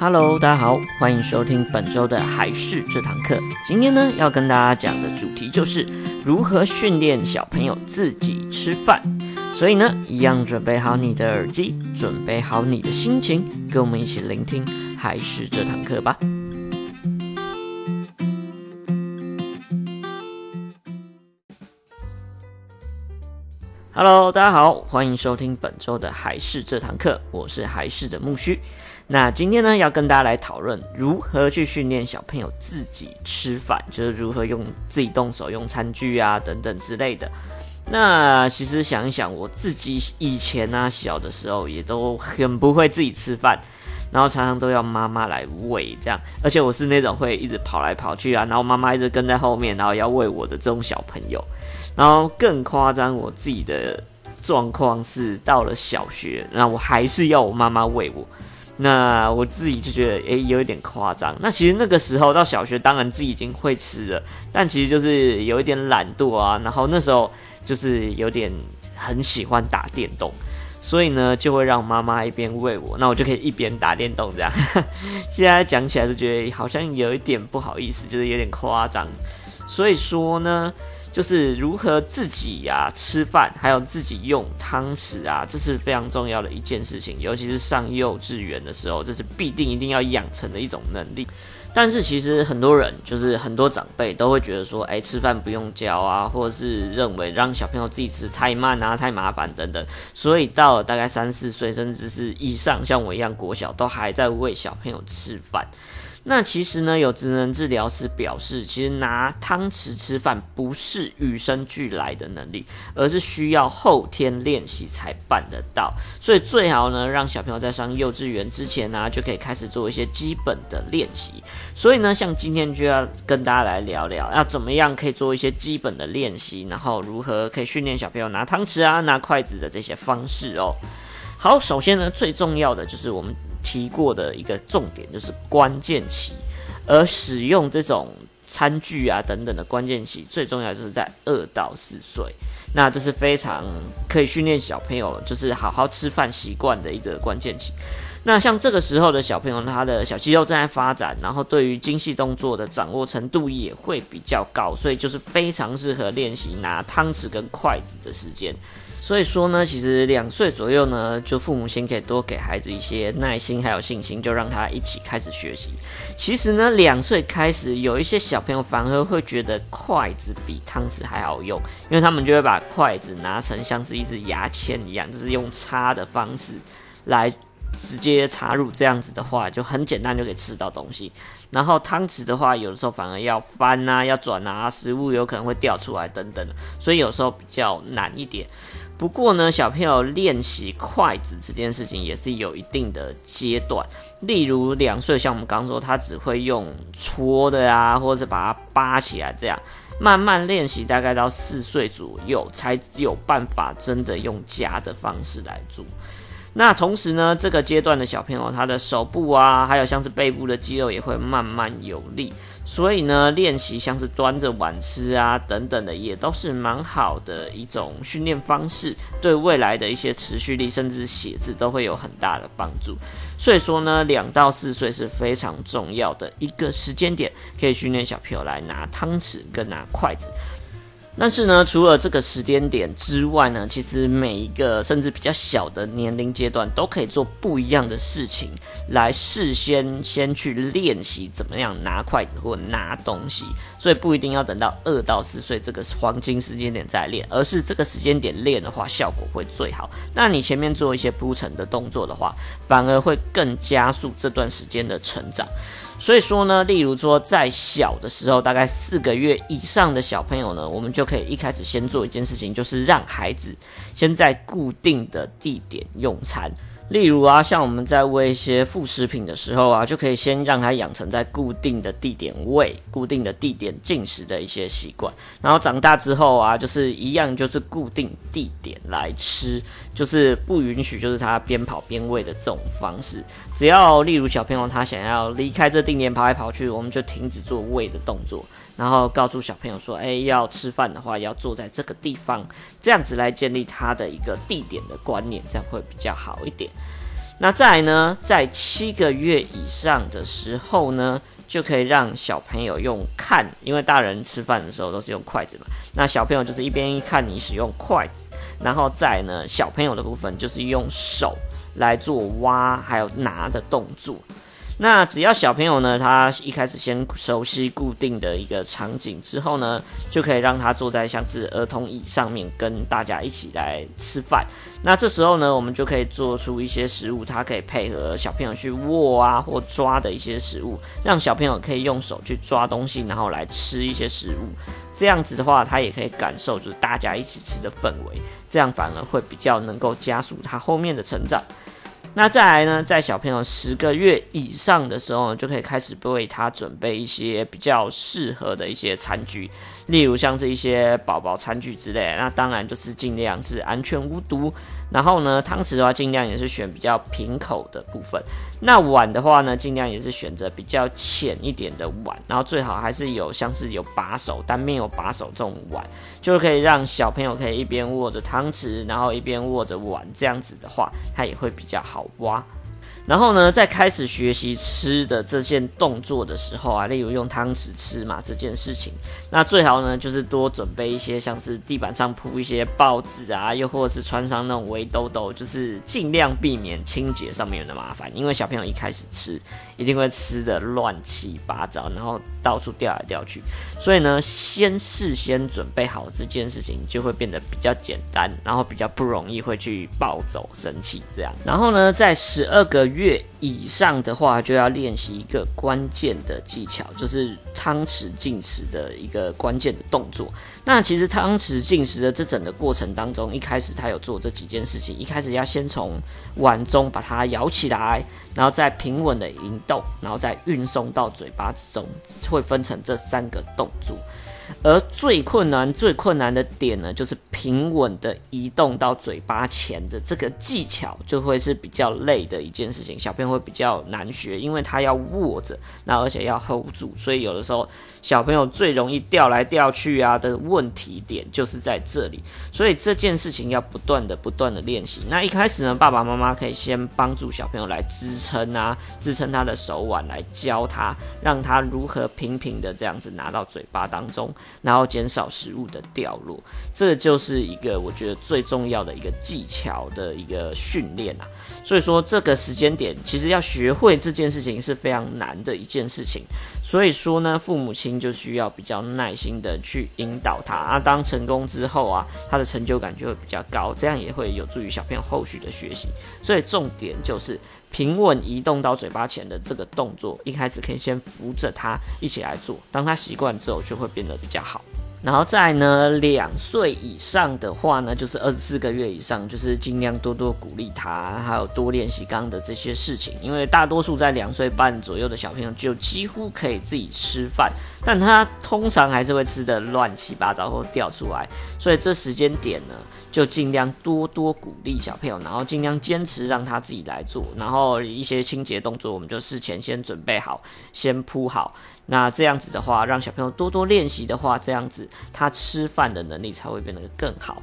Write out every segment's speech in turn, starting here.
Hello，大家好，欢迎收听本周的还是这堂课。今天呢，要跟大家讲的主题就是如何训练小朋友自己吃饭。所以呢，一样准备好你的耳机，准备好你的心情，跟我们一起聆听还是这堂课吧。Hello，大家好，欢迎收听本周的还是这堂课，我是还是的木须。那今天呢，要跟大家来讨论如何去训练小朋友自己吃饭，就是如何用自己动手用餐具啊等等之类的。那其实想一想，我自己以前呢、啊，小的时候也都很不会自己吃饭，然后常常都要妈妈来喂这样，而且我是那种会一直跑来跑去啊，然后妈妈一直跟在后面，然后要喂我的这种小朋友。然后更夸张，我自己的状况是到了小学，那我还是要我妈妈喂我。那我自己就觉得，诶、有一点夸张。那其实那个时候到小学，当然自己已经会吃了，但其实就是有一点懒惰啊。然后那时候就是有点很喜欢打电动，所以呢，就会让妈妈一边喂我，那我就可以一边打电动这样。现在讲起来就觉得好像有一点不好意思，就是有点夸张。所以说呢。就是如何自己呀、吃饭，还有自己用汤匙啊，这是非常重要的一件事情。尤其是上幼稚园的时候，这是必定一定要养成的一种能力。但是其实很多人，就是很多长辈都会觉得说，哎，吃饭不用教啊，或者是认为让小朋友自己吃太慢啊、太麻烦等等。所以到了大概三四岁，甚至是以上，像我一样国小，都还在喂小朋友吃饭。那其实呢，有职能治疗师表示，其实拿汤匙吃饭不是与生俱来的能力，而是需要后天练习才办得到。所以最好呢，让小朋友在上幼稚园之前呢，就可以开始做一些基本的练习。所以呢，像今天就要跟大家来聊聊，要怎么样可以做一些基本的练习，然后如何可以训练小朋友拿汤匙啊、拿筷子的这些方式哦。好，首先呢，最重要的就是我们。提过的一个重点就是关键期，而使用这种餐具啊等等的关键期，最重要就是在二到四岁。那这是非常可以训练小朋友就是好好吃饭习惯的一个关键期。那像这个时候的小朋友，他的小肌肉正在发展，然后对于精细动作的掌握程度也会比较高，所以就是非常适合练习拿汤匙跟筷子的时间。所以说呢，其实两岁左右呢，就父母亲可以多给孩子一些耐心，还有信心，就让他一起开始学习。其实呢，两岁开始，有一些小朋友反而会觉得筷子比汤匙还好用，因为他们就会把筷子拿成像是一支牙签一样，就是用插的方式来直接插入，这样子的话就很简单就可以吃到东西。然后汤匙的话，有的时候反而要翻啊，要转啊，食物有可能会掉出来等等，所以有时候比较难一点。不过呢，小朋友练习筷子这件事情也是有一定的阶段。例如两岁，像我们刚说，他只会用戳的啊，或者把它扒起来这样，慢慢练习，大概到四岁左右才有办法真的用夹的方式来做。那同时呢，这个阶段的小朋友，他的手部啊，还有像是背部的肌肉也会慢慢有力。所以呢，练习像是端着碗吃啊等等的，也都是蛮好的一种训练方式，对未来的一些持续力，甚至写字都会有很大的帮助。所以说呢，两到四岁是非常重要的一个时间点，可以训练小朋友来拿汤匙跟拿筷子。但是呢，除了这个时间点之外呢，其实每一个甚至比较小的年龄阶段都可以做不一样的事情，来事先先去练习怎么样拿筷子或拿东西。所以不一定要等到二到四岁这个黄金时间点再练，而是这个时间点练的话，效果会最好。那你前面做一些铺陈的动作的话，反而会更加速这段时间的成长。所以说呢，例如说在小的时候，大概四个月以上的小朋友呢，我们就可以一开始先做一件事情，就是让孩子先在固定的地点用餐。例如啊，像我们在喂一些副食品的时候啊，就可以先让它养成在固定的地点喂、固定的地点进食的一些习惯。然后长大之后啊，就是一样，就是固定地点来吃，就是不允许就是它边跑边喂的这种方式。只要例如小朋友他想要离开这定点跑来跑去，我们就停止做喂的动作。然后告诉小朋友说：“哎，要吃饭的话，要坐在这个地方，这样子来建立他的一个地点的观念，这样会比较好一点。”那再来呢，在七个月以上的时候呢，就可以让小朋友用看，因为大人吃饭的时候都是用筷子嘛。那小朋友就是一边看你使用筷子，然后再呢，小朋友的部分就是用手来做挖还有拿的动作。那只要小朋友呢，他一开始先熟悉固定的一个场景之后呢，就可以让他坐在像是儿童椅上面，跟大家一起来吃饭。那这时候呢，我们就可以做出一些食物，它可以配合小朋友去握啊或抓的一些食物，让小朋友可以用手去抓东西，然后来吃一些食物。这样子的话，他也可以感受就是大家一起吃的氛围，这样反而会比较能够加速他后面的成长。那再来呢，在小朋友十个月以上的时候，就可以开始为他准备一些比较适合的一些餐具。例如像是一些宝宝餐具之类，那当然就是尽量是安全无毒。然后呢，汤匙的话尽量也是选比较平口的部分。那碗的话呢，尽量也是选择比较浅一点的碗。然后最好还是有像是有把手，单面有把手这种碗，就可以让小朋友可以一边握着汤匙，然后一边握着碗，这样子的话，它也会比较好挖。然后呢，在开始学习吃的这件动作的时候啊，例如用汤匙吃嘛这件事情，那最好呢就是多准备一些像是地板上铺一些报纸啊，又或者是穿上那种围兜兜，就是尽量避免清洁上面的麻烦。因为小朋友一开始吃，一定会吃的乱七八糟，然后到处掉来掉去。所以呢，先事先准备好这件事情，就会变得比较简单，然后比较不容易会去暴走生气这样。然后呢，在十二个月。月以上的话，就要练习一个关键的技巧，就是汤匙进食的一个关键的动作。那其实汤匙进食的这整个过程当中，一开始他有做这几件事情，一开始要先从碗中把它舀起来，然后再平稳的移动，然后再运送到嘴巴之中，会分成这三个动作。而最困难、最困难的点呢，就是平稳的移动到嘴巴前的这个技巧，就会是比较累的一件事情。小朋友会比较难学，因为他要握着，那而且要 hold 住，所以有的时候小朋友最容易掉来掉去啊的问题点就是在这里。所以这件事情要不断的、不断的练习。那一开始呢，爸爸妈妈可以先帮助小朋友来支撑啊，支撑他的手腕，来教他，让他如何平平的这样子拿到嘴巴当中。然后减少食物的掉落，这就是一个我觉得最重要的一个技巧的一个训练啊。所以说这个时间点，其实要学会这件事情是非常难的一件事情。所以说呢，父母亲就需要比较耐心的去引导他啊。当成功之后啊，他的成就感就会比较高，这样也会有助于小朋友后续的学习。所以重点就是。平稳移动到嘴巴前的这个动作，一开始可以先扶着他一起来做，当他习惯之后，就会变得比较好。然后再呢，两岁以上的话呢，就是二十四个月以上，就是尽量多多鼓励他，还有多练习刚刚的这些事情。因为大多数在两岁半左右的小朋友，就几乎可以自己吃饭，但他通常还是会吃得乱七八糟或掉出来，所以这时间点呢，就尽量多多鼓励小朋友，然后尽量坚持让他自己来做，然后一些清洁动作，我们就事前先准备好，先铺好。那这样子的话，让小朋友多多练习的话，这样子他吃饭的能力才会变得更好。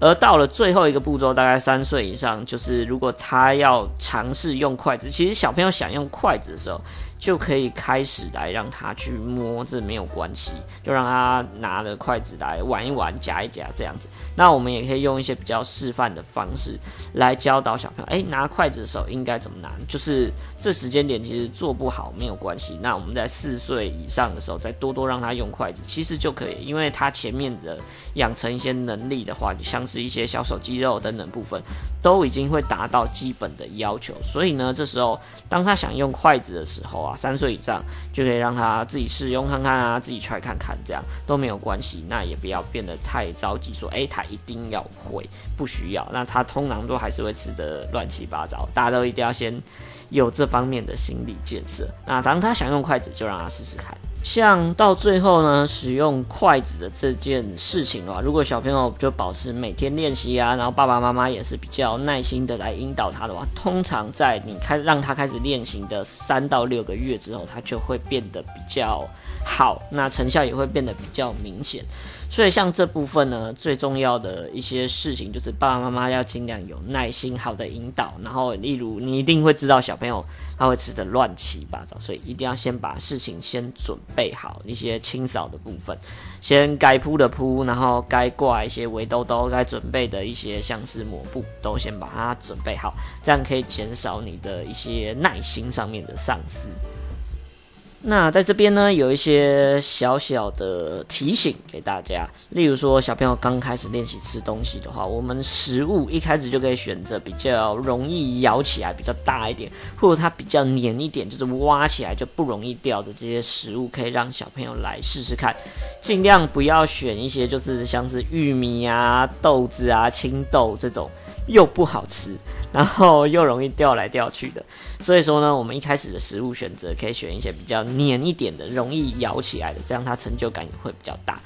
而到了最后一个步骤，大概三岁以上，就是如果他要尝试用筷子，其实小朋友想用筷子的时候，就可以开始来让他去摸，这没有关系，就让他拿着筷子来玩一玩、夹一夹这样子。那我们也可以用一些比较示范的方式来教导小朋友，诶，拿筷子的时候应该怎么拿？就是这时间点其实做不好没有关系。那我们在四岁以上的时候，再多多让他用筷子，其实就可以，因为他前面的养成一些能力的话，像是一些小手肌肉等等部分，都已经会达到基本的要求。所以呢，这时候当他想用筷子的时候啊。三岁以上就可以让他自己试用看看啊，自己 try 看看，这样都没有关系。那也不要变得太着急，说，哎，他一定要会，不需要。那他通常都还是会吃的乱七八糟。大家都一定要先有这方面的心理建设。那当他想用筷子，就让他试试看。像到最后呢，使用筷子的这件事情的话，如果小朋友就保持每天练习啊，然后爸爸妈妈也是比较耐心的来引导他的话，通常在你开让他开始练习的三到六个月之后，他就会变得比较好，那成效也会变得比较明显。所以像这部分呢，最重要的一些事情就是爸爸妈妈要尽量有耐心，好的引导。然后，例如你一定会知道小朋友他会吃的乱七八糟，所以一定要先把事情先准备好，一些清扫的部分，先该铺的铺，然后该挂一些围兜兜，该准备的一些像是抹布，都先把它准备好，这样可以减少你的一些耐心上面的丧失。那在这边呢，有一些小小的提醒给大家，例如说小朋友刚开始练习吃东西的话，我们食物一开始就可以选择比较容易咬起来比较大一点，或者它比较黏一点，就是挖起来就不容易掉的这些食物，可以让小朋友来试试看，尽量不要选一些就是像是玉米啊、豆子啊、青豆这种。又不好吃，然后又容易掉来掉去的，所以说呢，我们一开始的食物选择可以选一些比较黏一点的，容易咬起来的，这样它成就感也会比较大。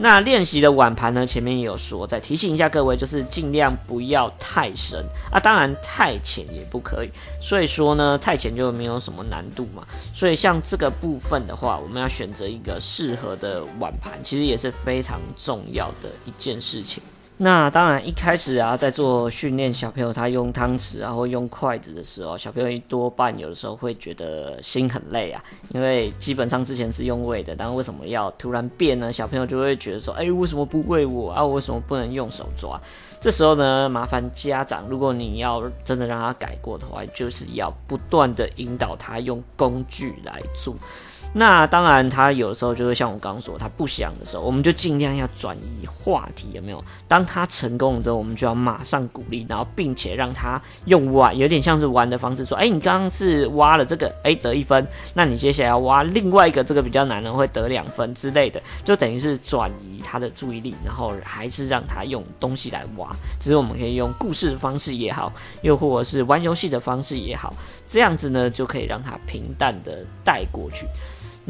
那练习的碗盘呢，前面也有说，再提醒一下各位，就是尽量不要太深啊，当然太浅也不可以。所以说呢，太浅就没有什么难度嘛。所以像这个部分的话，我们要选择一个适合的碗盘，其实也是非常重要的一件事情。那当然，一开始啊，在做训练小朋友他用汤匙啊或用筷子的时候，小朋友一多半有的时候会觉得心很累啊，因为基本上之前是用喂的，但为什么要突然变呢？小朋友就会觉得说，哎、欸，为什么不喂我啊？我为什么不能用手抓？这时候呢，麻烦家长，如果你要真的让他改过的话，就是要不断的引导他用工具来做。那当然，他有时候就会像我刚刚说，他不想的时候，我们就尽量要转移话题，有没有？当他成功了之后，我们就要马上鼓励，然后并且让他用玩，有点像是玩的方式说：“哎，你刚刚是挖了这个，哎，得一分，那你接下来要挖另外一个，这个比较难的会得两分之类的，就等于是转移他的注意力，然后还是让他用东西来挖。只是我们可以用故事的方式也好，又或者是玩游戏的方式也好，这样子呢，就可以让他平淡的带过去。”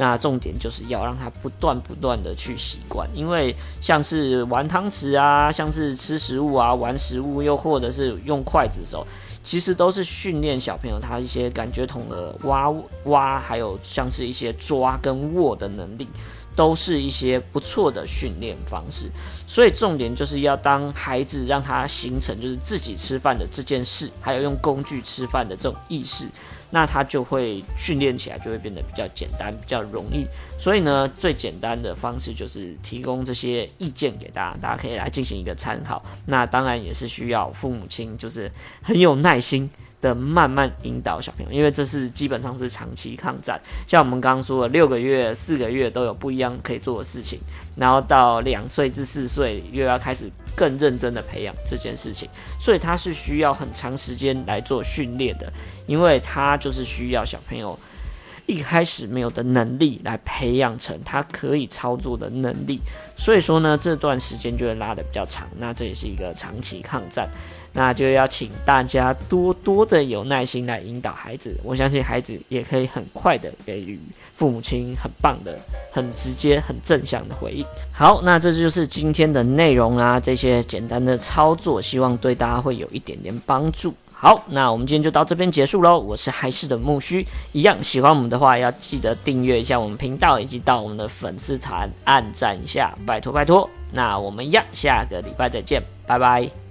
那重点就是要让他不断不断的去习惯，因为像是玩汤匙啊，像是吃食物啊，玩食物，又或者是用筷子的时候，其实都是训练小朋友他一些感觉统合、挖挖，还有像是一些抓跟握的能力，都是一些不错的训练方式。所以重点就是要当孩子让他形成就是自己吃饭的这件事，还有用工具吃饭的这种意识。那他就会训练起来，就会变得比较简单，比较容易。所以呢，最简单的方式就是提供这些意见给大家，大家可以来进行一个参考。那当然也是需要父母亲，就是很有耐心的慢慢引导小朋友，因为这是基本上是长期抗战。像我们刚刚说的，六个月、四个月都有不一样可以做的事情，然后到两岁至四岁又要开始更认真的培养这件事情，所以他是需要很长时间来做训练的，因为他就是需要小朋友一开始没有的能力来培养成他可以操作的能力。所以说呢，这段时间就会拉得比较长，那这也是一个长期抗战。那就要请大家多多的有耐心来引导孩子，我相信孩子也可以很快的给予父母亲很棒的、很直接、很正向的回应。好，那这就是今天的内容啊，这些简单的操作，希望对大家会有一点点帮助。好，那我们今天就到这边结束喽。我是还是的木须，一样喜欢我们的话，要记得订阅一下我们频道，以及到我们的粉丝团按赞一下，拜托拜托。那我们一样，下个礼拜再见，拜拜。